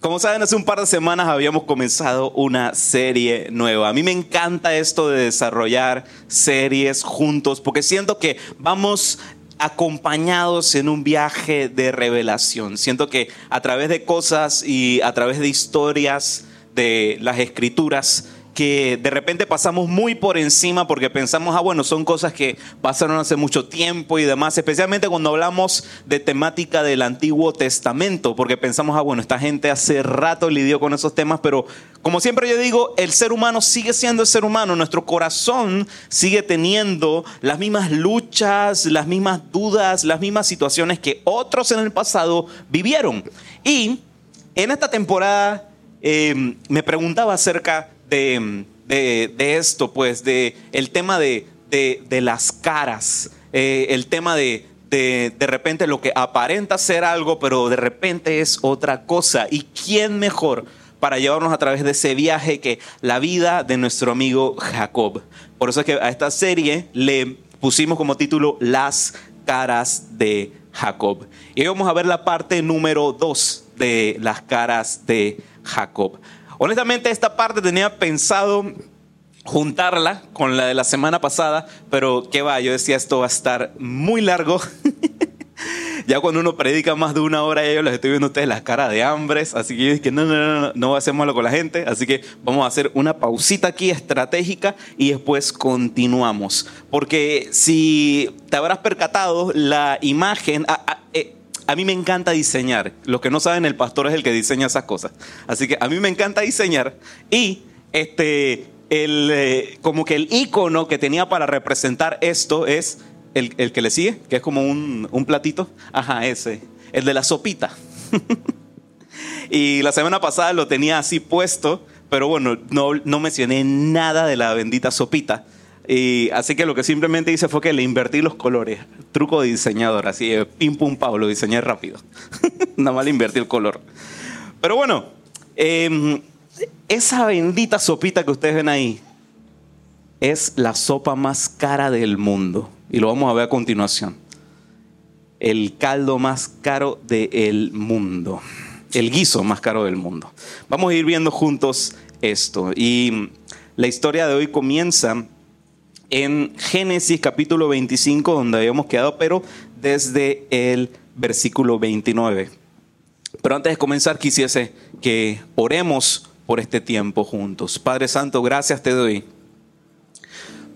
Como saben, hace un par de semanas habíamos comenzado una serie nueva. A mí me encanta esto de desarrollar series juntos porque siento que vamos acompañados en un viaje de revelación. Siento que a través de cosas y a través de historias de las escrituras, que de repente pasamos muy por encima porque pensamos, ah, bueno, son cosas que pasaron hace mucho tiempo y demás, especialmente cuando hablamos de temática del Antiguo Testamento, porque pensamos, ah, bueno, esta gente hace rato lidió con esos temas, pero como siempre yo digo, el ser humano sigue siendo el ser humano, nuestro corazón sigue teniendo las mismas luchas, las mismas dudas, las mismas situaciones que otros en el pasado vivieron. Y en esta temporada eh, me preguntaba acerca de, esto, pues, de el tema de, las caras, eh, el tema de, de, de repente lo que aparenta ser algo, pero de repente es otra cosa. ¿Y quién mejor para llevarnos a través de ese viaje que la vida de nuestro amigo Jacob? Por eso es que a esta serie le pusimos como título Las caras de Jacob. Y hoy vamos a ver la parte número dos de las caras de Jacob. Honestamente, esta parte tenía pensado juntarla con la de la semana pasada, pero qué va, yo decía esto va a estar muy largo. ya cuando uno predica más de una hora, yo les estoy viendo a ustedes las caras de hambres, así que yo dije, no, no, no, no, no malo con la gente, así que vamos a hacer una pausita aquí estratégica y después continuamos. Porque si te habrás percatado, la imagen, mí me encanta diseñar. Los que no saben, el pastor es el que diseña esas cosas. Así que a mí me encanta diseñar. Y este, el, eh, como que el icono que tenía para representar esto es el, que le sigue, que es como un, un platito. Ajá, ese. El de la sopita. y la semana pasada lo tenía así puesto, pero bueno, no, no mencioné nada de la bendita sopita. Y así que lo que simplemente hice fue que le invertí los colores. Truco de diseñador, así, pim pum pau, lo diseñé rápido. Nada más le invertí el color. Pero bueno, em, esa bendita sopita que ustedes ven ahí es la sopa más cara del mundo. Y lo vamos a ver a continuación. El caldo más caro del mundo. El guiso más caro del mundo. Vamos a ir viendo juntos esto. Y la historia de hoy comienza en Génesis capítulo 25, donde habíamos quedado, pero desde el versículo 29. Pero antes de comenzar, quisiese que oremos por este tiempo juntos. Padre Santo, gracias te doy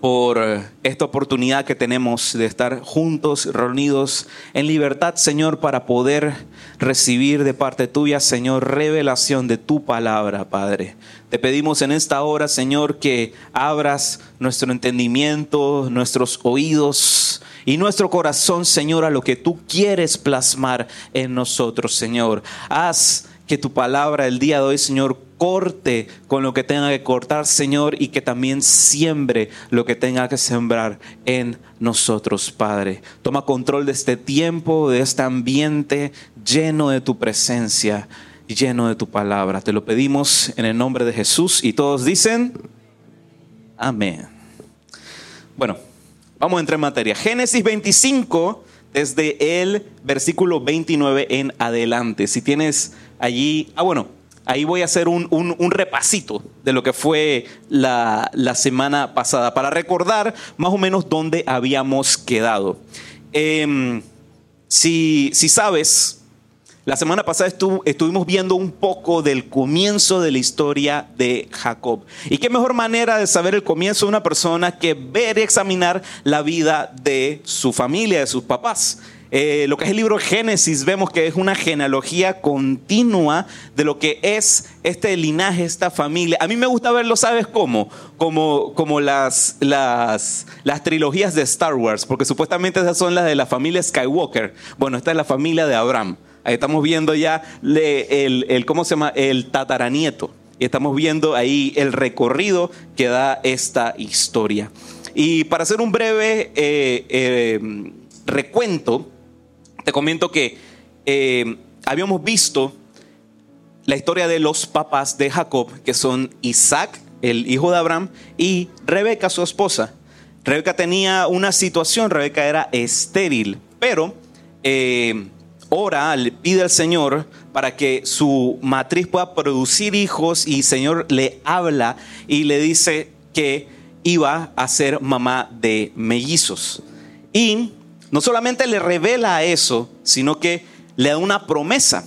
por esta oportunidad que tenemos de estar juntos, reunidos en libertad, Señor, para poder recibir de parte tuya, Señor, revelación de tu palabra, Padre. Te pedimos en esta hora, Señor, que abras nuestro entendimiento, nuestros oídos y nuestro corazón, Señor, a lo que tú quieres plasmar en nosotros, Señor. Haz que tu palabra el día de hoy, Señor, corte con lo que tenga que cortar, Señor, y que también siembre lo que tenga que sembrar en nosotros, Padre. Toma control de este tiempo, de este ambiente lleno de tu presencia lleno de tu palabra. Te lo pedimos en el nombre de Jesús y todos dicen, amén. Bueno, vamos a entrar en materia. Génesis 25, desde el versículo 29 en adelante. Si tienes allí, ah bueno, ahí voy a hacer un, repasito de lo que fue la, semana pasada para recordar más o menos dónde habíamos quedado. Em, si, si sabes, la semana pasada estuvimos viendo un poco del comienzo de la historia de Jacob. ¿Y qué mejor manera de saber el comienzo de una persona que ver y examinar la vida de su familia, de sus papás? Eh, lo que es el libro Génesis, vemos que es una genealogía continua de lo que es este linaje, esta familia. A mí me gusta verlo, ¿sabes cómo? Como, como las, las, las trilogías de Star Wars, porque supuestamente esas son las de la familia Skywalker. Bueno, esta es la familia de Abraham. Ahí estamos viendo ya el, ¿cómo se llama? El tataranieto. Y estamos viendo ahí el recorrido que da esta historia. Y para hacer un breve eh, eh, recuento, te comento que eh, habíamos visto la historia de los papás de Jacob, que son Isaac, el hijo de Abraham, y Rebeca, su esposa. Rebeca tenía una situación, Rebeca era estéril, pero ora, le pide al Señor para que su matriz pueda producir hijos y el Señor le habla y le dice que iba a ser mamá de mellizos. Y no solamente le revela eso, sino que le da una promesa.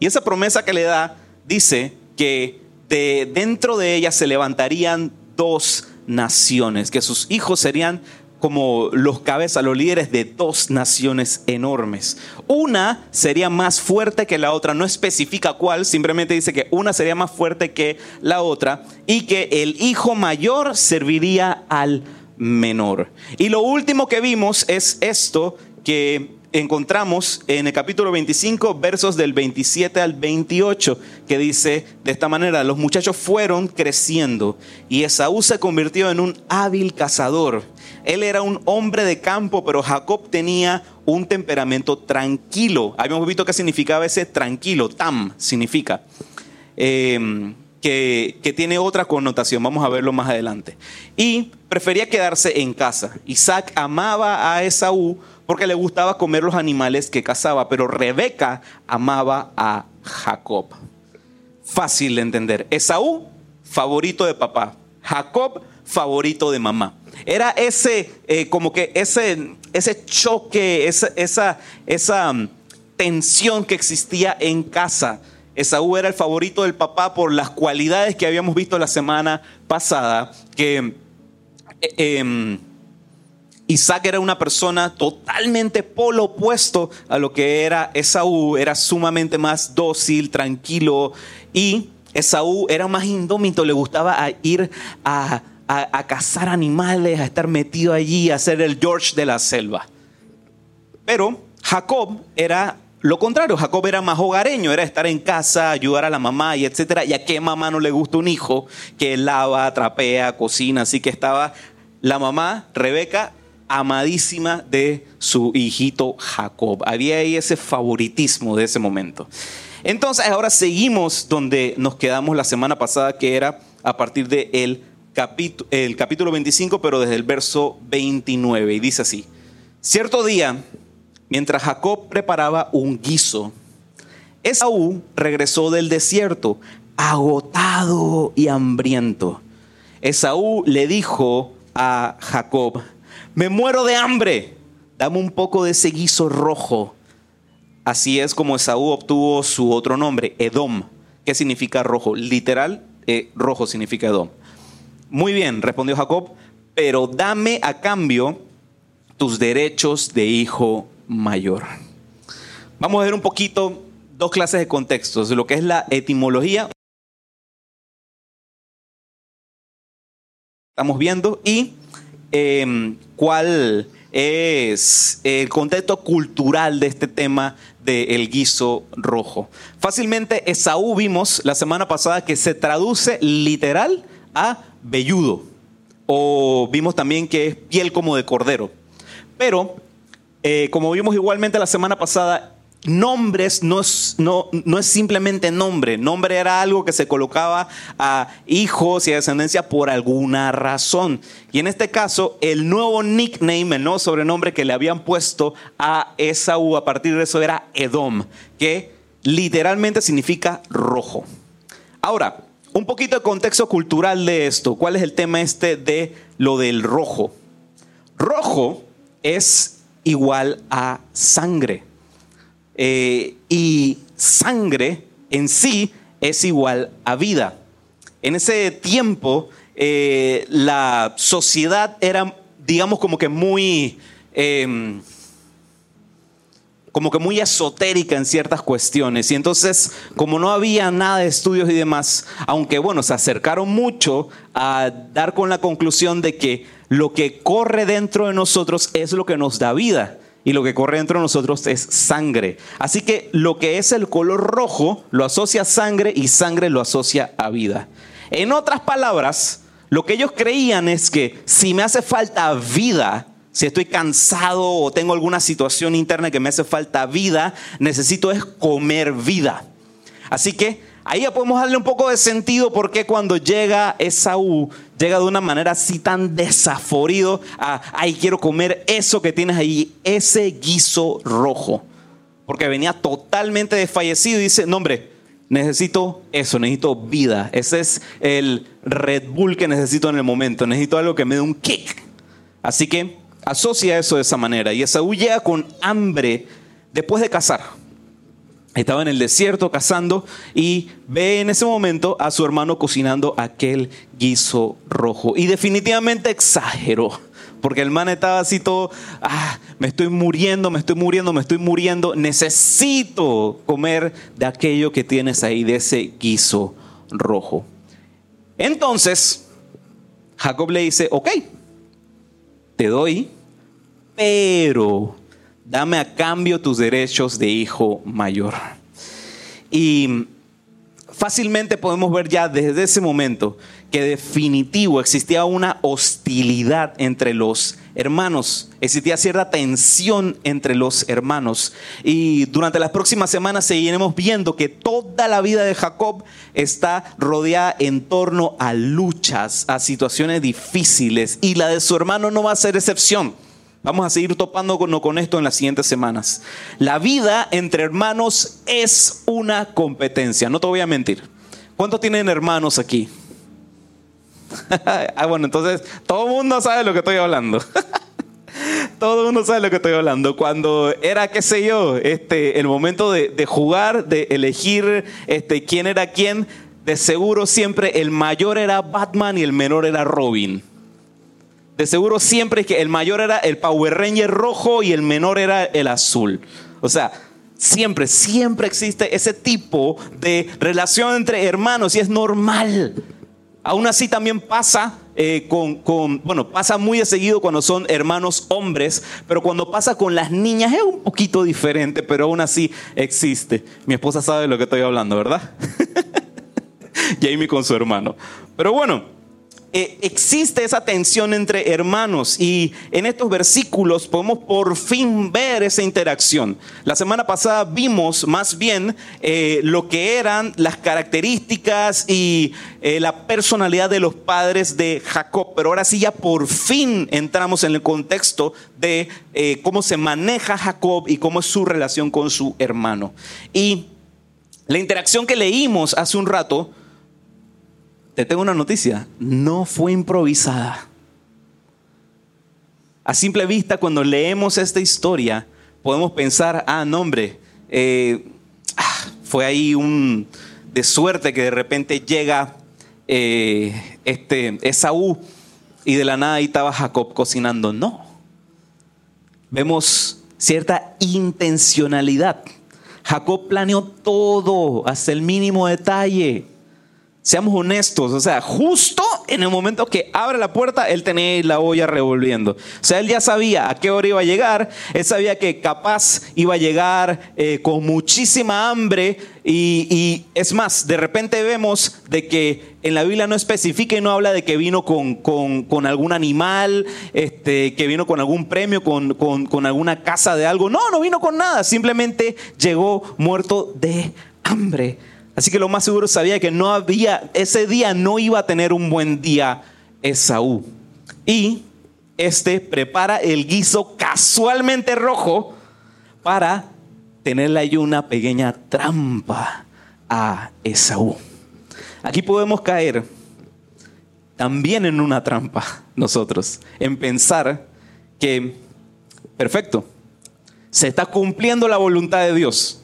Y esa promesa que le da dice que de dentro de ella se levantarían dos naciones, que sus hijos serían como los cabezas, los líderes de dos naciones enormes. Una sería más fuerte que la otra, no especifica cuál, simplemente dice que una sería más fuerte que la otra y que el hijo mayor serviría al menor. Y lo último que vimos es esto que encontramos en el capítulo 25, versos del 27 al 28, que dice de esta manera, los muchachos fueron creciendo y Esaú se convirtió en un hábil cazador. Él era un hombre de campo, pero Jacob tenía un temperamento tranquilo. Habíamos visto qué significaba ese tranquilo, tam significa. Em, que, tiene otra connotación, vamos a verlo más adelante. Y prefería quedarse en casa. Isaac amaba a Esaú porque le gustaba comer los animales que cazaba, pero Rebeca amaba a Jacob. Fácil de entender. Esaú, favorito de papá. Jacob, favorito de mamá. Era ese, eh, como que ese, ese choque, esa, esa, esa mm, tensión que existía en casa. Esaú era el favorito del papá por las cualidades que habíamos visto la semana pasada, que eh, em, Isaac era una persona totalmente polo opuesto a lo que era Esaú, era sumamente más dócil, tranquilo y Esaú era más indómito, le gustaba ir a, cazar animales, a estar metido allí, a ser el George de la selva. Pero Jacob era lo contrario, Jacob era más hogareño, era estar en casa, ayudar a la mamá y etcétera. ¿Y a qué mamá no le gusta un hijo que lava, trapea, cocina? Así que estaba la mamá, Rebeca, amadísima de su hijito Jacob. Había ahí ese favoritismo de ese momento. Entonces ahora seguimos donde nos quedamos la semana pasada, que era a partir del de capítulo, el capítulo 25, pero desde el verso 29. Y dice así, cierto día, mientras Jacob preparaba un guiso, Esaú regresó del desierto, agotado y hambriento. Esaú le dijo a Jacob, me muero de hambre, dame un poco de ese guiso rojo. Así es como Esaú obtuvo su otro nombre, Edom. ¿Qué significa rojo? Literal, eh, rojo significa Edom. Muy bien, respondió Jacob, pero dame a cambio tus derechos de hijo mayor. Vamos a ver un poquito dos clases de contextos, lo que es la etimología. Estamos viendo y Em, cuál es el contexto cultural de este tema del guiso rojo. Fácilmente Esaú vimos la semana pasada que se traduce literal a velludo o vimos también que es piel como de cordero. Pero eh, como vimos igualmente la semana pasada, nombres no es, no, no es simplemente nombre. Nombre era algo que se colocaba a hijos y a descendencia por alguna razón. Y en este caso, el nuevo nickname, el nuevo sobrenombre que le habían puesto a Esaú a partir de eso era Edom, que literalmente significa rojo. Ahora, un poquito de contexto cultural de esto. ¿Cuál es el tema este de lo del rojo? Rojo es igual a sangre. Eh, y sangre en sí es igual a vida. En ese tiempo eh, la sociedad era, digamos, como que muy... Em, como que muy esotérica en ciertas cuestiones. Y entonces, como no había nada de estudios y demás, aunque bueno, se acercaron mucho a dar con la conclusión de que lo que corre dentro de nosotros es lo que nos da vida y lo que corre dentro de nosotros es sangre. Así que lo que es el color rojo lo asocia a sangre y sangre lo asocia a vida. En otras palabras, lo que ellos creían es que si me hace falta vida, si estoy cansado o tengo alguna situación interna que me hace falta vida, necesito es comer vida. Así que Ahí ya podemos darle un poco de sentido porque cuando llega Esaú, llega de una manera así tan desaforido a, ay, quiero comer eso que tienes ahí, ese guiso rojo. porque venía totalmente desfallecido y dice, no hombre, necesito eso, necesito vida. Ese es el Red Bull que necesito en el momento. Necesito algo que me dé un kick. Así que asocia eso de esa manera. Y Esaú llega con hambre después de cazar. Estaba en el desierto cazando y ve en ese momento a su hermano cocinando aquel guiso rojo. Y definitivamente exageró. Porque el man estaba así todo, ah, me estoy muriendo, me estoy muriendo, me estoy muriendo. Necesito comer de aquello que tienes ahí, de ese guiso rojo. Entonces, Jacob le dice, ok, te doy, pero dame a cambio tus derechos de hijo mayor. Y fácilmente podemos ver ya desde ese momento que definitivo existía una hostilidad entre los hermanos, existía cierta tensión entre los hermanos. Y durante las próximas semanas seguiremos viendo que toda la vida de Jacob está rodeada en torno a luchas, a situaciones difíciles, y la de su hermano no va a ser excepción. Vamos a seguir topando con, esto en las siguientes semanas. La vida entre hermanos es una competencia, no te voy a mentir. ¿Cuántos tienen hermanos aquí? ah, bueno, entonces todo el mundo sabe lo que estoy hablando. todo el mundo sabe lo que estoy hablando. Cuando era, qué sé yo, este, el momento de, jugar, de elegir este, quién era quién, de seguro siempre el mayor era Batman y el menor era Robin. Seguro siempre que el mayor era el Power Ranger rojo y el menor era el azul. O sea, siempre, siempre existe ese tipo de relación entre hermanos y es normal. Aún así también pasa eh, con, bueno, pasa muy seguido cuando son hermanos hombres, pero cuando pasa con las niñas es un poquito diferente, pero aún así existe. Mi esposa sabe de lo que estoy hablando, ¿verdad? Jamie con su hermano. Pero bueno, eh, existe esa tensión entre hermanos y en estos versículos podemos por fin ver esa interacción. La semana pasada vimos más bien eh, lo que eran las características y eh, la personalidad de los padres de Jacob, pero ahora sí ya por fin entramos en el contexto de cómo se maneja Jacob y cómo es su relación con su hermano. Y la interacción que leímos hace un rato, te tengo una noticia, no fue improvisada. A simple vista, cuando leemos esta historia, podemos pensar, ah, no hombre, eh, ah, fue ahí un de suerte que de repente llega eh, este Esaú y de la nada ahí estaba Jacob cocinando. No. Vemos cierta intencionalidad. Jacob planeó todo hasta el mínimo detalle. Seamos honestos, o sea, justo en el momento que abre la puerta, él tenía la olla revolviendo. O sea, él ya sabía a qué hora iba a llegar, él sabía que capaz iba a llegar eh, con muchísima hambre y, es más, de repente vemos de que en la Biblia no especifica y no habla de que vino con, con, algún animal, este, que vino con algún premio, con, con alguna casa de algo. No, no vino con nada, simplemente llegó muerto de hambre. Así que lo más seguro sabía que no había, ese día no iba a tener un buen día Esaú. Y este prepara el guiso casualmente rojo para tenerle ahí una pequeña trampa a Esaú. Aquí podemos caer también en una trampa nosotros, en pensar que, perfecto, se está cumpliendo la voluntad de Dios.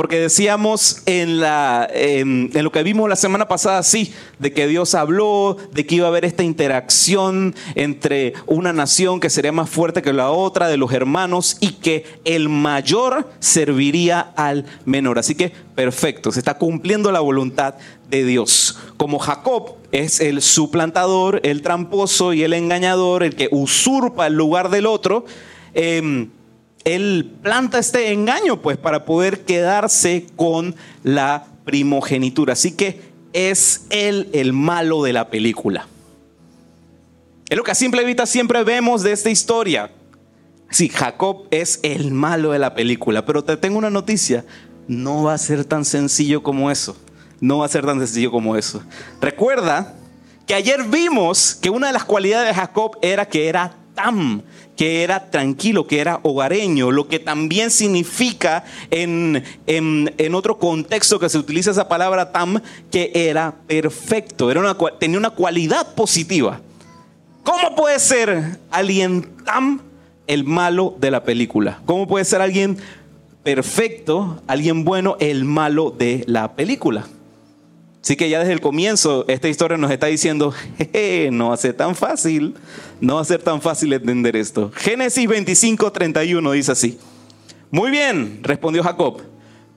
Porque decíamos en, lo que vimos la semana pasada, sí, de que Dios habló, de que iba a haber esta interacción entre una nación que sería más fuerte que la otra, de los hermanos, y que el mayor serviría al menor. Así que, perfecto, se está cumpliendo la voluntad de Dios. Como Jacob es el suplantador, el tramposo y el engañador, el que usurpa el lugar del otro, eh, él planta este engaño, pues, para poder quedarse con la primogenitura. Así que es él el malo de la película. Es lo que a simple vista siempre vemos de esta historia. Sí, Jacob es el malo de la película, pero te tengo una noticia, no va a ser tan sencillo como eso. No va a ser tan sencillo como eso. Recuerda que ayer vimos que una de las cualidades de Jacob era que era que era tranquilo, que era hogareño, lo que también significa en, en, otro contexto que se utiliza esa palabra tam, que era perfecto, era una, tenía una cualidad positiva. ¿Cómo puede ser alguien tam el malo de la película? ¿Cómo puede ser alguien perfecto, alguien bueno, el malo de la película? Así que ya desde el comienzo esta historia nos está diciendo, no va a ser tan fácil, no va a ser tan fácil entender esto. Génesis 25, 31 dice así. Muy bien, respondió Jacob,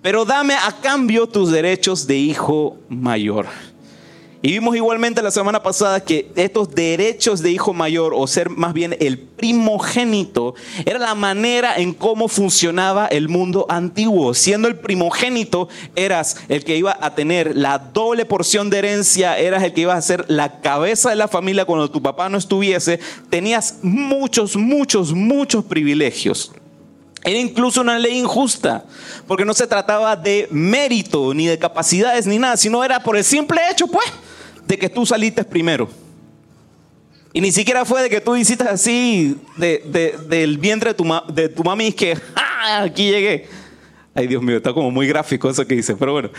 pero dame a cambio tus derechos de hijo mayor. Y vimos igualmente la semana pasada que estos derechos de hijo mayor, o ser más bien el primogénito, era la manera en cómo funcionaba el mundo antiguo. Siendo el primogénito, eras el que iba a tener la doble porción de herencia, eras el que iba a ser la cabeza de la familia cuando tu papá no estuviese. Tenías muchos, muchos, muchos privilegios. Era incluso una ley injusta, porque no se trataba de mérito, ni de capacidades, ni nada, sino era por el simple hecho, pues de que tú saliste primero. Y ni siquiera fue de que tú hiciste así del vientre de tu, de tu mami que aquí llegué. Ay, Dios mío, está como muy gráfico eso que dice, pero bueno.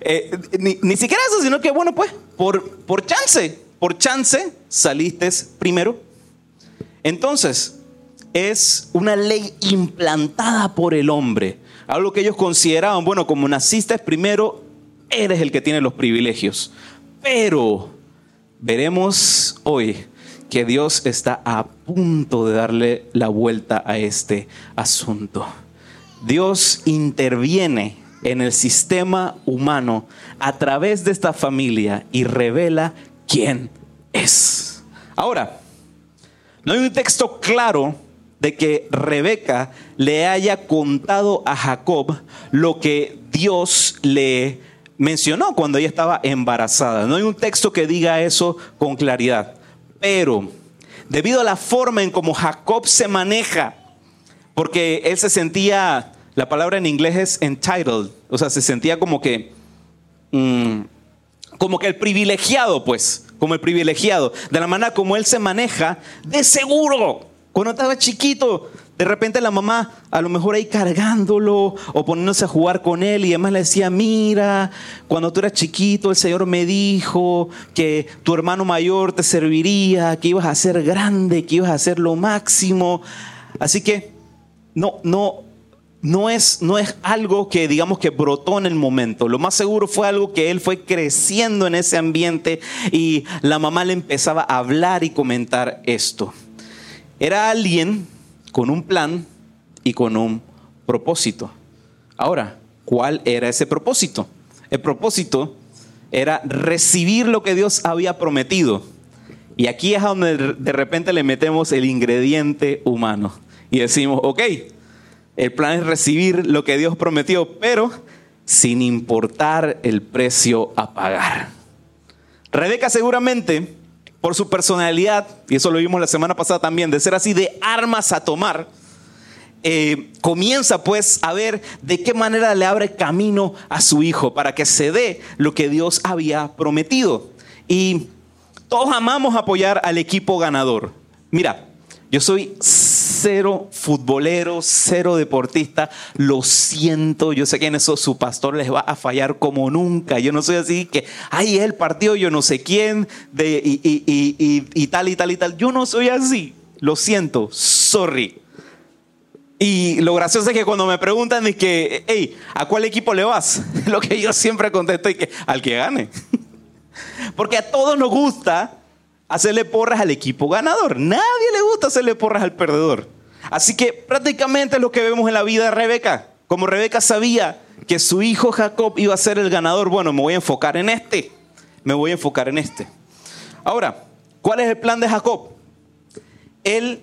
Eh, ni, siquiera eso, sino que, bueno, pues, por, por chance, por chance saliste primero. Entonces, es una ley implantada por el hombre. Algo que ellos consideraban, bueno, como naciste primero, eres el que tiene los privilegios. Pero veremos hoy que Dios está a punto de darle la vuelta a este asunto. Dios interviene en el sistema humano a través de esta familia y revela quién es. Ahora, no hay un texto claro de que Rebeca le haya contado a Jacob lo que Dios le mencionó cuando ella estaba embarazada. No hay un texto que diga eso con claridad. Pero debido a la forma en cómo Jacob se maneja, porque él se sentía, la palabra en inglés es entitled, o sea, se sentía como que, mm, como que el privilegiado, pues, como el privilegiado, de la manera como él se maneja, de seguro, cuando estaba chiquito, de repente la mamá, a lo mejor ahí cargándolo o poniéndose a jugar con él y además le decía, mira, cuando tú eras chiquito el Señor me dijo que tu hermano mayor te serviría, que ibas a ser grande, que ibas a ser lo máximo. Así que no, no, no es, no es algo que digamos que brotó en el momento. Lo más seguro fue algo que él fue creciendo en ese ambiente y la mamá le empezaba a hablar y comentar esto. Era alguien con un plan y con un propósito. Ahora, ¿cuál era ese propósito? El propósito era recibir lo que Dios había prometido. Y aquí es donde de repente le metemos el ingrediente humano y decimos, ok, el plan es recibir lo que Dios prometió, pero sin importar el precio a pagar. Rebeca seguramente por su personalidad, y eso lo vimos la semana pasada también, de ser así de armas a tomar, eh, comienza pues a ver de qué manera le abre camino a su hijo para que se dé lo que Dios había prometido. Y todos amamos apoyar al equipo ganador. Mira, yo soy cero futbolero, cero deportista. Lo siento, yo sé que en eso su pastor les va a fallar como nunca. Yo no soy así que, ay, el partido, yo no sé quién, de, y, y, tal y tal y tal. Yo no soy así. Lo siento, sorry. Y lo gracioso es que cuando me preguntan es que, hey, ¿a cuál equipo le vas? Lo que yo siempre contesto es que al que gane. Porque a todos nos gusta hacerle porras al equipo ganador. Nadie le gusta hacerle porras al perdedor. Así que prácticamente lo que vemos en la vida de Rebeca. Como Rebeca sabía que su hijo Jacob iba a ser el ganador, bueno, me voy a enfocar en este. Me voy a enfocar en este. Ahora, ¿cuál es el plan de Jacob? Él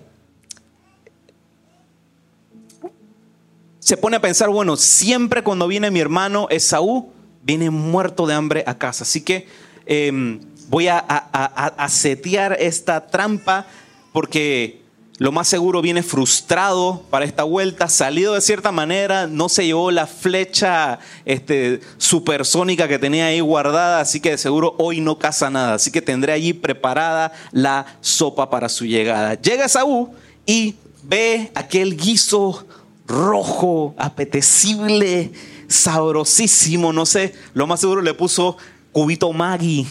se pone a pensar, bueno, siempre cuando viene mi hermano Esaú, viene muerto de hambre a casa. Así que em, voy a, setear esta trampa porque lo más seguro viene frustrado para esta vuelta, salido de cierta manera, no se llevó la flecha este, supersónica que tenía ahí guardada, así que de seguro hoy no caza nada, así que tendré allí preparada la sopa para su llegada. Llega Saúl y ve aquel guiso rojo, apetecible, sabrosísimo, no sé, lo más seguro le puso cubito Maggi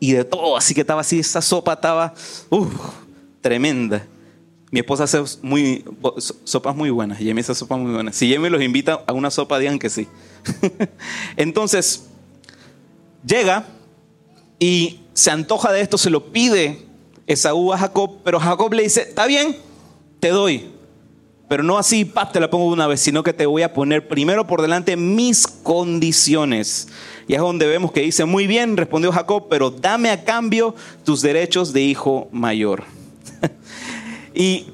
y de todo, así que estaba así, esa sopa estaba tremenda. Mi esposa hace muy, sopas muy buenas, Jamie hace sopas muy buenas. Si Jamie los invita a una sopa, digan que sí. Entonces, llega y se antoja de esto, se lo pide Esaú a Jacob, pero Jacob le dice, está bien, te doy, pero no así, pa, te la pongo una vez, sino que te voy a poner primero por delante mis condiciones. Y es donde vemos que dice, muy bien, respondió Jacob, pero dame a cambio tus derechos de hijo mayor. y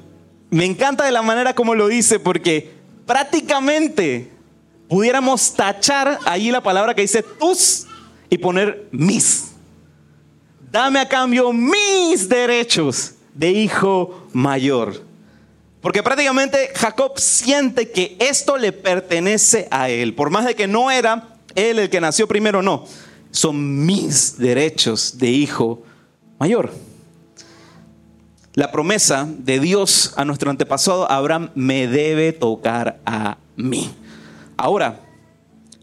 me encanta de la manera como lo dice, porque prácticamente pudiéramos tachar allí la palabra que dice tus y poner mis. Dame a cambio mis derechos de hijo mayor. Porque prácticamente Jacob siente que esto le pertenece a él. Por más de que no era él el que nació primero, no. Son mis derechos de hijo mayor. La promesa de Dios a nuestro antepasado Abraham me debe tocar a mí. Ahora,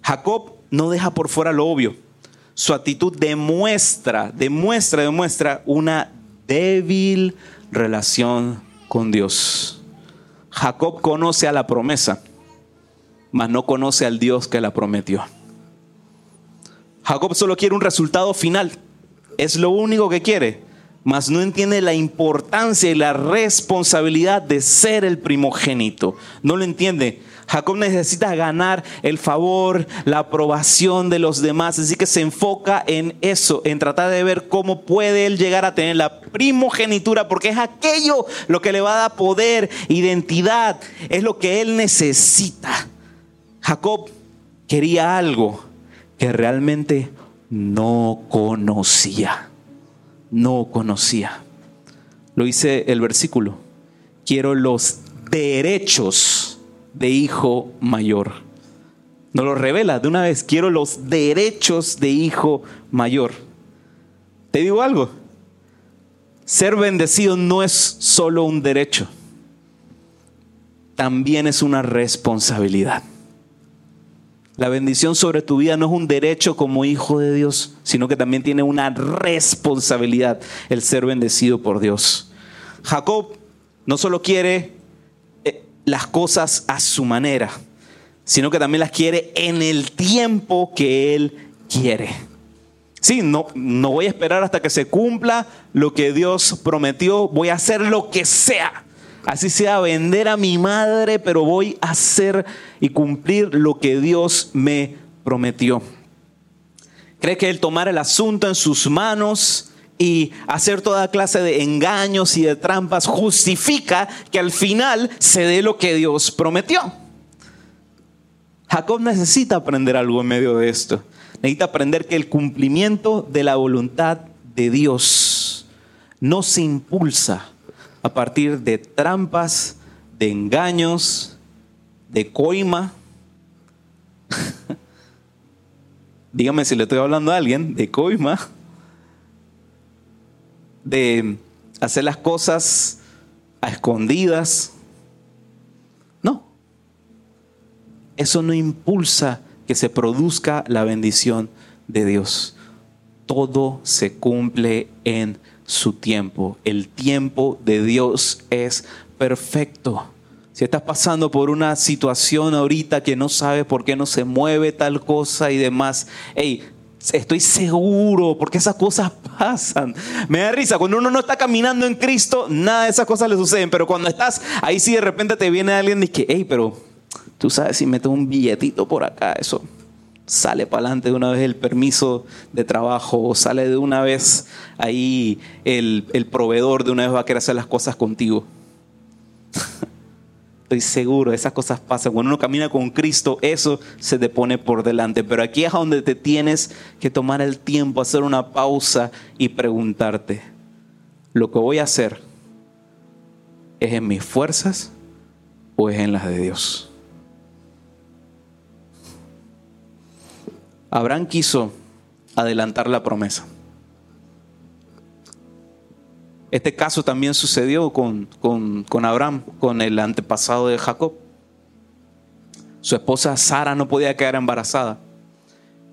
Jacob no deja por fuera lo obvio. Su actitud demuestra, demuestra, demuestra una débil relación con Dios. Jacob conoce a la promesa, mas no conoce al Dios que la prometió. Jacob solo quiere un resultado final. Es lo único que quiere, mas no entiende la importancia y la responsabilidad de ser el primogénito. No lo entiende. Jacob necesita ganar el favor, la aprobación de los demás, así que se enfoca en eso, en tratar de ver cómo puede él llegar a tener la primogenitura, porque es aquello lo que le va a dar poder, identidad, es lo que él necesita. Jacob quería algo que realmente no conocía, no conocía. Lo dice el versículo, quiero los derechos de hijo mayor. Nos lo revela de una vez, quiero los derechos de hijo mayor. Te digo algo, ser bendecido no es solo un derecho, también es una responsabilidad. La bendición sobre tu vida no es un derecho como hijo de Dios, sino que también tiene una responsabilidad el ser bendecido por Dios. Jacob no solo quiere las cosas a su manera, sino que también las quiere en el tiempo que Él quiere. Sí, no, no voy a esperar hasta que se cumpla lo que Dios prometió, voy a hacer lo que sea. Así sea vender a mi madre, pero voy a hacer y cumplir lo que Dios me prometió. ¿Cree que Él tomar el asunto en sus manos y hacer toda clase de engaños y de trampas justifica que al final se dé lo que Dios prometió. Jacob necesita aprender algo en medio de esto. Necesita aprender que el cumplimiento de la voluntad de Dios no se impulsa a partir de trampas, de engaños, de coima. Dígame si le estoy hablando a alguien de coima de hacer las cosas a escondidas. No. Eso no impulsa que se produzca la bendición de Dios. Todo se cumple en su tiempo. El tiempo de Dios es perfecto. Si estás pasando por una situación ahorita que no sabes por qué no se mueve tal cosa y demás, hey, Estoy seguro, porque esas cosas pasan. Me da risa, cuando uno no está caminando en Cristo, nada de esas cosas le suceden. Pero cuando estás ahí, sí de repente te viene alguien y dice, hey, pero tú sabes, si metes un billetito por acá, eso sale para adelante de una vez el permiso de trabajo, o sale de una vez ahí el, el proveedor de una vez va a querer hacer las cosas contigo. Estoy seguro, esas cosas pasan. Cuando uno camina con Cristo, eso se te pone por delante. Pero aquí es donde te tienes que tomar el tiempo, hacer una pausa y preguntarte, ¿lo que voy a hacer ¿Es en mis fuerzas o es en las de Dios? Abraham quiso adelantar la promesa. Este caso también sucedió con, con, Abraham, con el antepasado de Jacob. Su esposa Sara no podía quedar embarazada.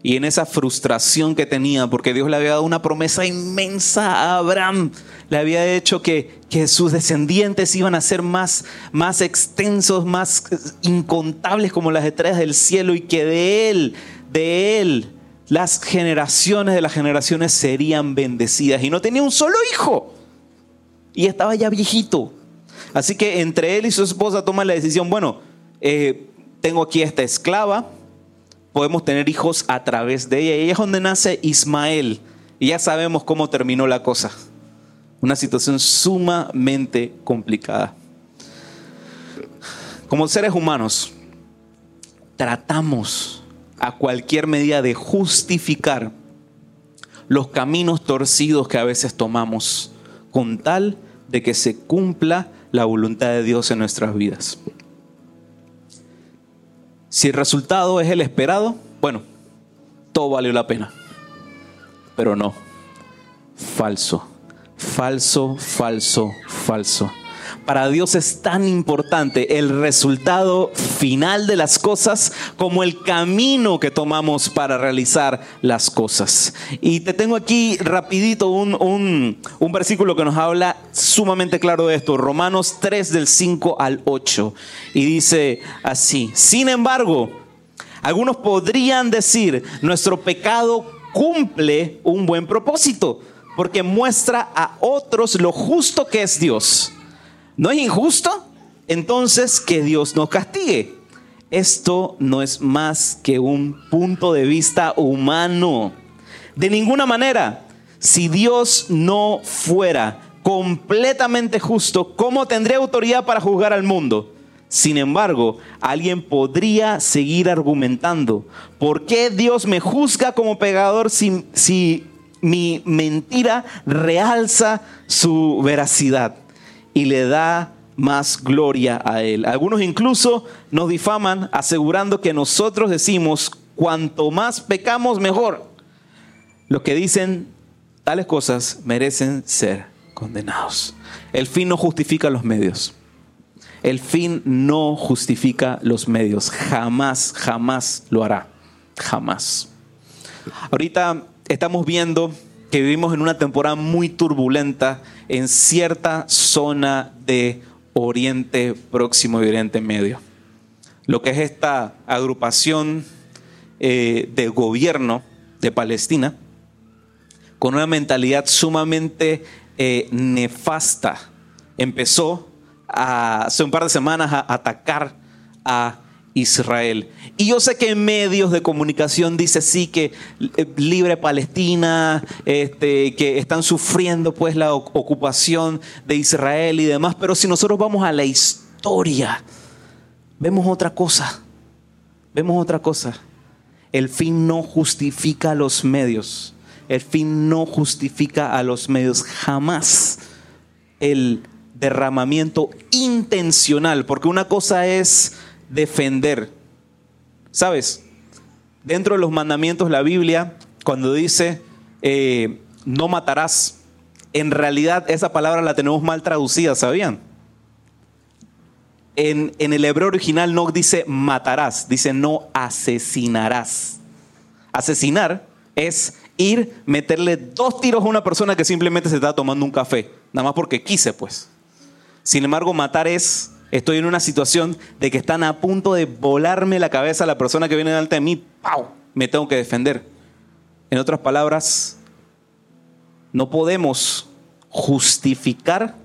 Y en esa frustración que tenía, porque Dios le había dado una promesa inmensa a Abraham, le había hecho que, que sus descendientes iban a ser más, más extensos, más incontables como las estrellas del cielo y que de él, de él, las generaciones de las generaciones serían bendecidas. Y no tenía un solo hijo. Y estaba ya viejito. Así que entre él y su esposa toman la decisión, bueno, eh, tengo aquí esta esclava, podemos tener hijos a través de ella. Y ahí es donde nace Ismael. Y ya sabemos cómo terminó la cosa. Una situación sumamente complicada. Como seres humanos, tratamos a cualquier medida de justificar los caminos torcidos que a veces tomamos con tal de que se cumpla la voluntad de Dios en nuestras vidas. Si el resultado es el esperado, bueno, todo valió la pena. Pero no, falso, falso, falso, falso para Dios es tan importante el resultado final de las cosas como el camino que tomamos para realizar las cosas. Y te tengo aquí rapidito un, un, versículo que nos habla sumamente claro de esto, Romanos 3 del 5 al 8. Y dice así, sin embargo, algunos podrían decir, nuestro pecado cumple un buen propósito, porque muestra a otros lo justo que es Dios ¿No es injusto? Entonces que Dios nos castigue. Esto no es más que un punto de vista humano. De ninguna manera, si Dios no fuera completamente justo, ¿cómo tendría autoridad para juzgar al mundo? Sin embargo, alguien podría seguir argumentando, ¿por qué Dios me juzga como pecador si, si mi mentira realza su veracidad? Y le da más gloria a Él. Algunos incluso nos difaman asegurando que nosotros decimos, cuanto más pecamos, mejor. Los que dicen tales cosas merecen ser condenados. El fin no justifica los medios. El fin no justifica los medios. Jamás, jamás lo hará. Jamás. Ahorita estamos viendo que vivimos en una temporada muy turbulenta en cierta zona de Oriente Próximo y Oriente Medio. Lo que es esta agrupación eh, de gobierno de Palestina, con una mentalidad sumamente eh, nefasta, empezó hace un par de semanas a atacar a Israel. Y yo sé que medios de comunicación dice sí que eh, libre Palestina, este, que están sufriendo pues la ocupación de Israel y demás, pero si nosotros vamos a la historia, vemos otra cosa, vemos otra cosa. El fin no justifica los medios, el fin no justifica a los medios jamás. El derramamiento intencional, porque una cosa es defender. ¿Sabes? Dentro de los mandamientos, la Biblia, cuando dice eh, no matarás, en realidad esa palabra la tenemos mal traducida, ¿sabían? En, en, el hebreo original no dice matarás, dice no asesinarás. Asesinar es ir, meterle dos tiros a una persona que simplemente se está tomando un café, nada más porque quise, pues. Sin embargo, matar es Estoy en una situación de que están a punto de volarme la cabeza a la persona que viene delante de mí. ¡Pau! Me tengo que defender. En otras palabras, no podemos justificar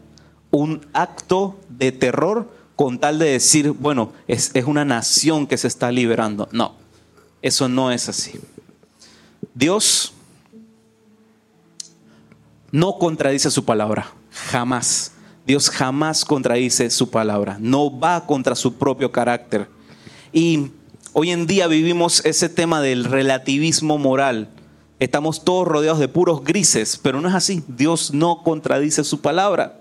un acto de terror con tal de decir, bueno, es, es una nación que se está liberando. No, eso no es así. Dios no contradice su palabra, jamás. Dios jamás contradice su palabra, no va contra su propio carácter. Y hoy en día vivimos ese tema del relativismo moral. Estamos todos rodeados de puros grises, pero no es así. Dios no contradice su palabra.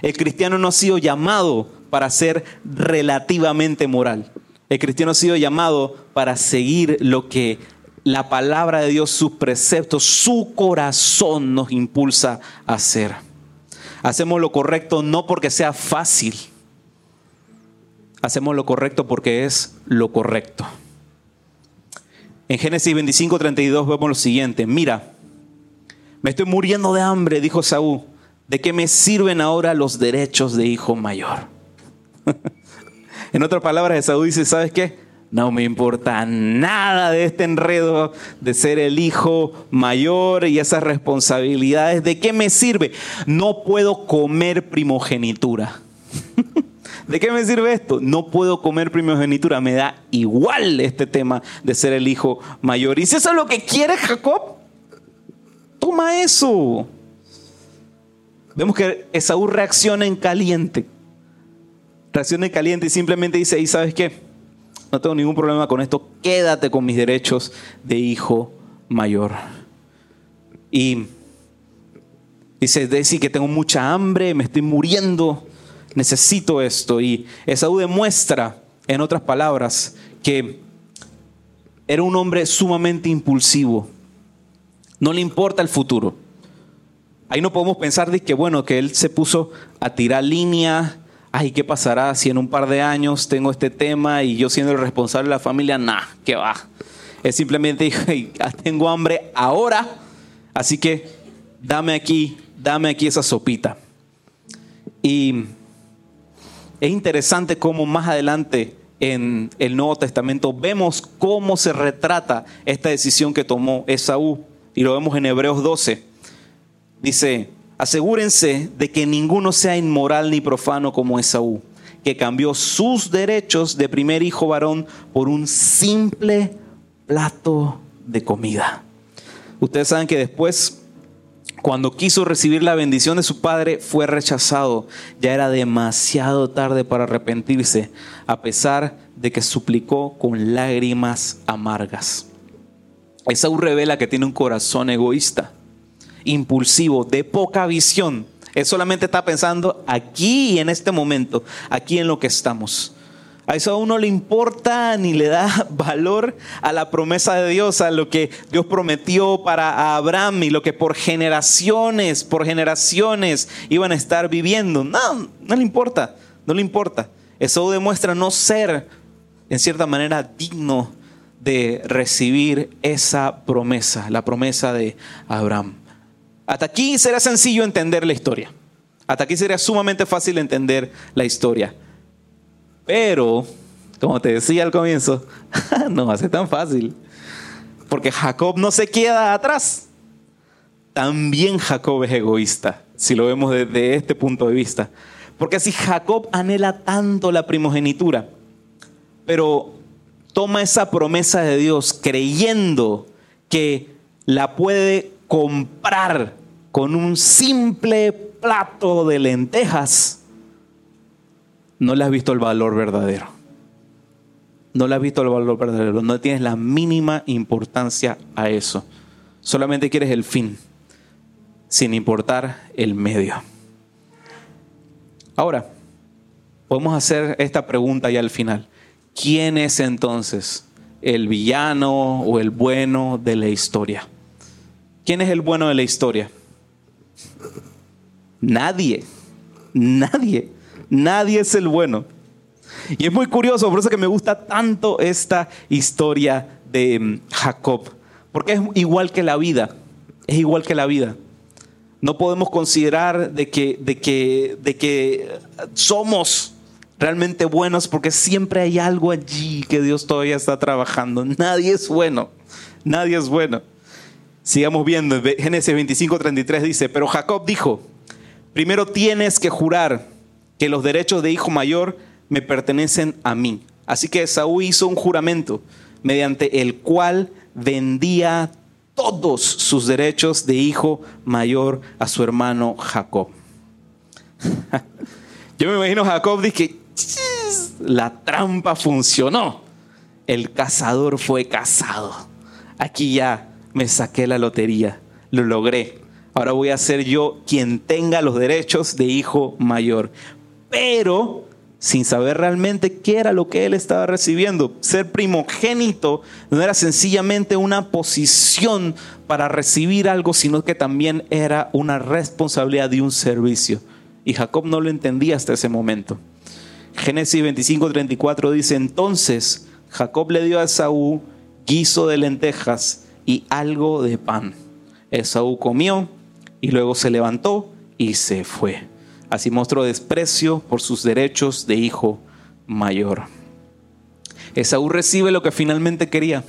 El cristiano no ha sido llamado para ser relativamente moral. El cristiano ha sido llamado para seguir lo que la palabra de Dios, sus preceptos, su corazón nos impulsa a hacer. Hacemos lo correcto no porque sea fácil, hacemos lo correcto porque es lo correcto. En Génesis 25, 32 vemos lo siguiente, mira, me estoy muriendo de hambre, dijo Saúl, ¿de qué me sirven ahora los derechos de hijo mayor? en otras palabras, Saúl dice, ¿sabes qué? No me importa nada de este enredo de ser el hijo mayor y esas responsabilidades. ¿De qué me sirve? No puedo comer primogenitura. ¿De qué me sirve esto? No puedo comer primogenitura. Me da igual este tema de ser el hijo mayor. Y si eso es lo que quiere Jacob, toma eso. Vemos que Esaú reacciona en caliente. Reacciona en caliente y simplemente dice, ¿y sabes qué? No tengo ningún problema con esto. Quédate con mis derechos de hijo mayor. Y dice, decir que tengo mucha hambre, me estoy muriendo necesito esto. Y Esaú demuestra, en otras palabras, que era un hombre sumamente impulsivo. No le importa el futuro. Ahí no podemos pensar de que, bueno, que él se puso a tirar línea. Ay, ¿qué pasará si en un par de años tengo este tema y yo siendo el responsable de la familia? Nah, ¿qué va? Él simplemente tengo hambre ahora, así que dame aquí, dame aquí esa sopita. Y es interesante cómo más adelante en el Nuevo Testamento vemos cómo se retrata esta decisión que tomó Esaú. Y lo vemos en Hebreos 12. Dice, asegúrense de que ninguno sea inmoral ni profano como Esaú, que cambió sus derechos de primer hijo varón por un simple plato de comida. Ustedes saben que después cuando quiso recibir la bendición de su padre, fue rechazado. Ya era demasiado tarde para arrepentirse, a pesar de que suplicó con lágrimas amargas. Esaú revela que tiene un corazón egoísta, impulsivo, de poca visión. Él solamente está pensando aquí y en este momento, aquí en lo que estamos. A eso a uno le importa ni le da valor a la promesa de Dios, a lo que Dios prometió para Abraham y lo que por generaciones, por generaciones iban a estar viviendo. No, no le importa, no le importa. Eso demuestra no ser, en cierta manera, digno de recibir esa promesa, la promesa de Abraham. Hasta aquí será sencillo entender la historia. Hasta aquí sería sumamente fácil entender la historia. Pero, como te decía al comienzo, no va a ser tan fácil. Porque Jacob no se queda atrás. También Jacob es egoísta, si lo vemos desde este punto de vista. Porque si Jacob anhela tanto la primogenitura, pero toma esa promesa de Dios creyendo que la puede comprar con un simple plato de lentejas, no le has visto el valor verdadero. No le has visto el valor verdadero. No tienes la mínima importancia a eso. Solamente quieres el fin, sin importar el medio. Ahora, podemos hacer esta pregunta ya al final. ¿Quién es entonces el villano o el bueno de la historia? ¿Quién es el bueno de la historia? Nadie. Nadie. Nadie es el bueno. Y es muy curioso, por eso que me gusta tanto esta historia de mm, Jacob, porque es igual que la vida, es igual que la vida. No podemos considerar de que, de que, de que somos realmente buenos porque siempre hay algo allí que Dios todavía está trabajando. Nadie es bueno, nadie es bueno. Sigamos viendo, Génesis 25, 33 dice, pero Jacob dijo, primero tienes que jurar que los derechos de hijo mayor me pertenecen a mí. Así que Saúl hizo un juramento mediante el cual vendía todos sus derechos de hijo mayor a su hermano Jacob. Yo me imagino Jacob dice, la trampa funcionó. El cazador fue cazado. Aquí ya me saqué la lotería, lo logré. Ahora voy a ser yo quien tenga los derechos de hijo mayor. Pero sin saber realmente qué era lo que él estaba recibiendo. Ser primogénito no era sencillamente una posición para recibir algo, sino que también era una responsabilidad de un servicio. Y Jacob no lo entendía hasta ese momento. Génesis 25:34 dice, entonces Jacob le dio a Esaú guiso de lentejas y algo de pan. Esaú comió y luego se levantó y se fue. Así mostró desprecio por sus derechos de hijo mayor. Esaú recibe lo que finalmente quería.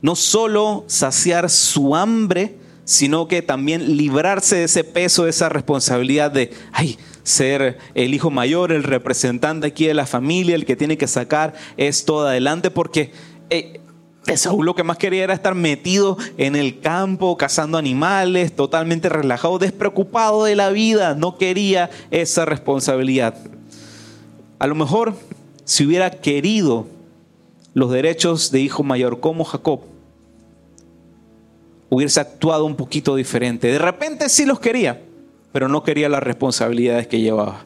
No solo saciar su hambre, sino que también librarse de ese peso, de esa responsabilidad de, ay, ser el hijo mayor, el representante aquí de la familia, el que tiene que sacar esto adelante, porque eh, Esaú lo que más quería era estar metido en el campo, cazando animales, totalmente relajado, despreocupado de la vida, no quería esa responsabilidad. A lo mejor, si hubiera querido los derechos de hijo mayor como Jacob, hubiese actuado un poquito diferente. De repente sí los quería, pero no quería las responsabilidades que llevaba.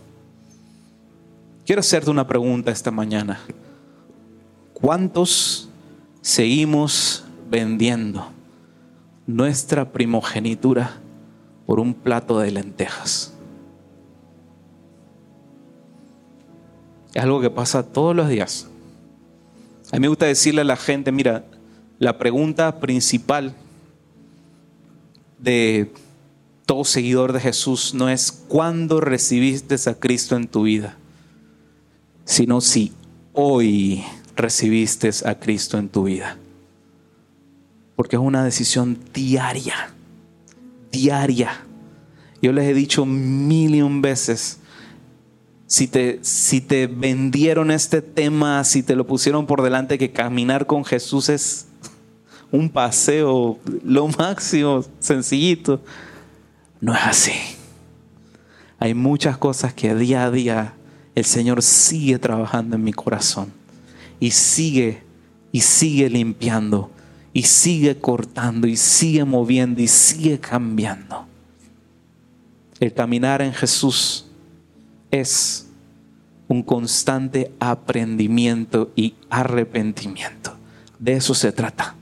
Quiero hacerte una pregunta esta mañana. ¿Cuántos seguimos vendiendo nuestra primogenitura por un plato de lentejas? Es algo que pasa todos los días. A mí me gusta decirle a la gente, mira, la pregunta principal de todo seguidor de Jesús no es cuándo recibiste a Cristo en tu vida, sino si hoy recibiste a Cristo en tu vida. Porque es una decisión diaria, diaria. Yo les he dicho mil y un veces, si te, si te vendieron este tema, si te lo pusieron por delante, que caminar con Jesús es un paseo, lo máximo, sencillito. No es así. Hay muchas cosas que día a día el Señor sigue trabajando en mi corazón y sigue y sigue limpiando y sigue cortando y sigue moviendo y sigue cambiando. El caminar en Jesús es un constante aprendimiento y arrepentimiento. De eso se trata.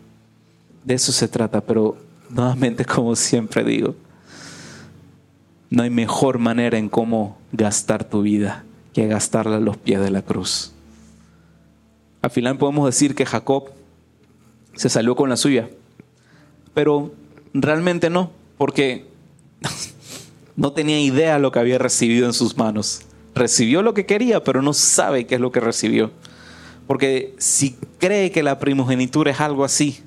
De eso se trata, pero nuevamente como siempre digo, no hay mejor manera en cómo gastar tu vida que gastarla a los pies de la cruz. Al final podemos decir que Jacob se salió con la suya, pero realmente no, porque no tenía idea de lo que había recibido en sus manos. Recibió lo que quería, pero no sabe qué es lo que recibió. Porque si cree que la primogenitura es algo así,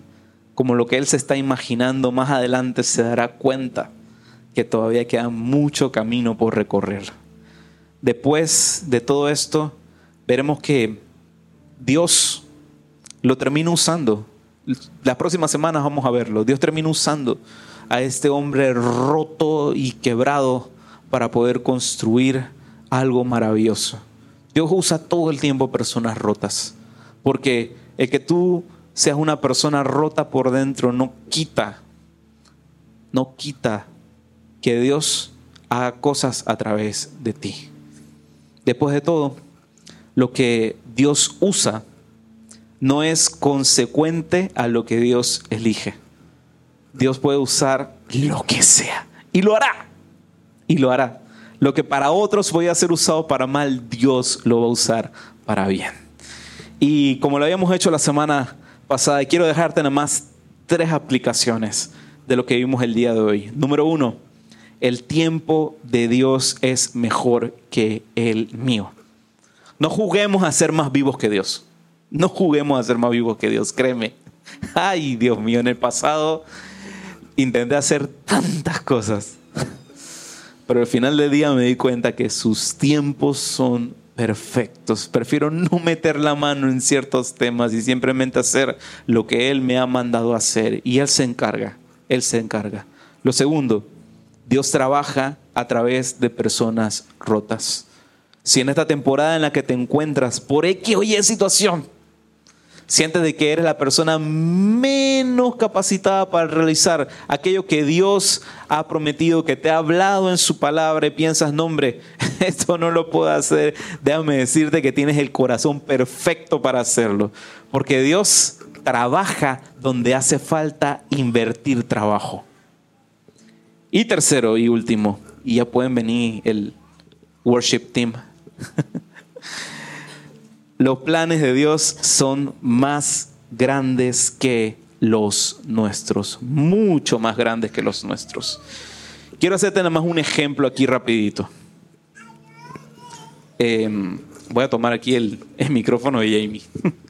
como lo que él se está imaginando más adelante, se dará cuenta que todavía queda mucho camino por recorrer. Después de todo esto, veremos que Dios lo termina usando. Las próximas semanas vamos a verlo. Dios termina usando a este hombre roto y quebrado para poder construir algo maravilloso. Dios usa todo el tiempo personas rotas, porque el que tú seas una persona rota por dentro, no quita, no quita que Dios haga cosas a través de ti. Después de todo, lo que Dios usa no es consecuente a lo que Dios elige. Dios puede usar lo que sea y lo hará. Y lo hará. Lo que para otros voy a ser usado para mal, Dios lo va a usar para bien. Y como lo habíamos hecho la semana pasada. quiero dejarte nada más tres aplicaciones de lo que vimos el día de hoy. Número uno, el tiempo de Dios es mejor que el mío. No juguemos a ser más vivos que Dios. No juguemos a ser más vivos que Dios, créeme. Ay, Dios mío, en el pasado intenté hacer tantas cosas. Pero al final del día me di cuenta que sus tiempos son perfectos. Prefiero no meter la mano en ciertos temas y simplemente hacer lo que Él me ha mandado hacer. Y Él se encarga, Él se encarga. Lo segundo, Dios trabaja a través de personas rotas. Si en esta temporada en la que te encuentras, por X o Y situación, Sientes de que eres la persona menos capacitada para realizar aquello que Dios ha prometido, que te ha hablado en su palabra y piensas, no hombre, esto no lo puedo hacer. Déjame decirte que tienes el corazón perfecto para hacerlo. Porque Dios trabaja donde hace falta invertir trabajo. Y tercero y último, y ya pueden venir el worship team. Los planes de Dios son más grandes que los nuestros, mucho más grandes que los nuestros. Quiero hacerte nada más un ejemplo aquí rapidito. Em, voy a tomar aquí el, el micrófono de Jamie.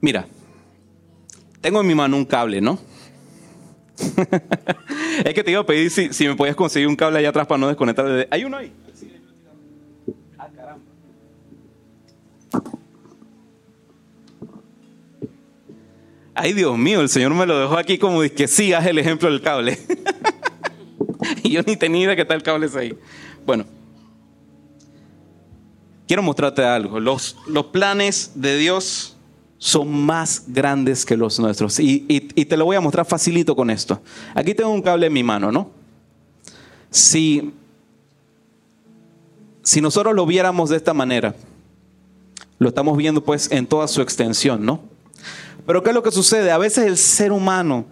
Mira, tengo en mi mano un cable, ¿no? es que te iba a pedir si, me podías conseguir un cable allá atrás para no desconectar. Hay uno ahí. Ah, caramba. Ay, Dios mío, el Señor me lo dejó aquí como que haz el ejemplo del cable. y yo ni tenía idea que tal cable es ahí. Bueno, quiero mostrarte algo. Los, los planes de Dios son más grandes que los nuestros. Y, te lo voy a mostrar facilito con esto. Aquí tengo un cable en mi mano, ¿no? Si, si nosotros lo viéramos de esta manera, lo estamos viendo pues en toda su extensión, ¿no? Pero ¿qué es lo que sucede? A veces el ser humano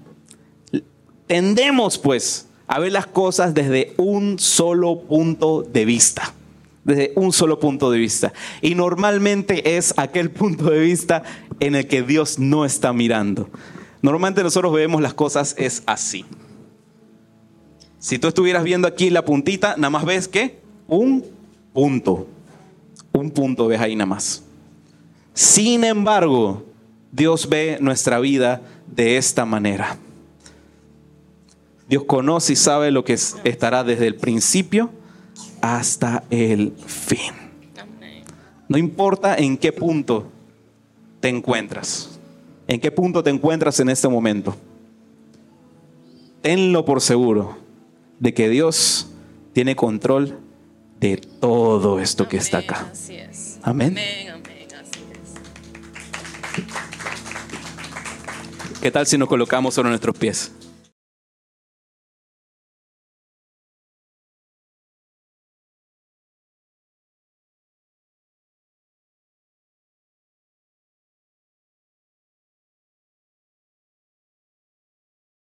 tendemos pues a ver las cosas desde un solo punto de vista desde un solo punto de vista. Y normalmente es aquel punto de vista en el que Dios no está mirando. Normalmente nosotros vemos las cosas es así. Si tú estuvieras viendo aquí la puntita, nada más ves que un punto. Un punto ves ahí nada más. Sin embargo, Dios ve nuestra vida de esta manera. Dios conoce y sabe lo que estará desde el principio hasta el fin. No importa en qué punto te encuentras, en qué punto te encuentras en este momento. Tenlo por seguro de que Dios tiene control de todo esto que está acá. Amén. ¿Qué tal si nos colocamos sobre nuestros pies?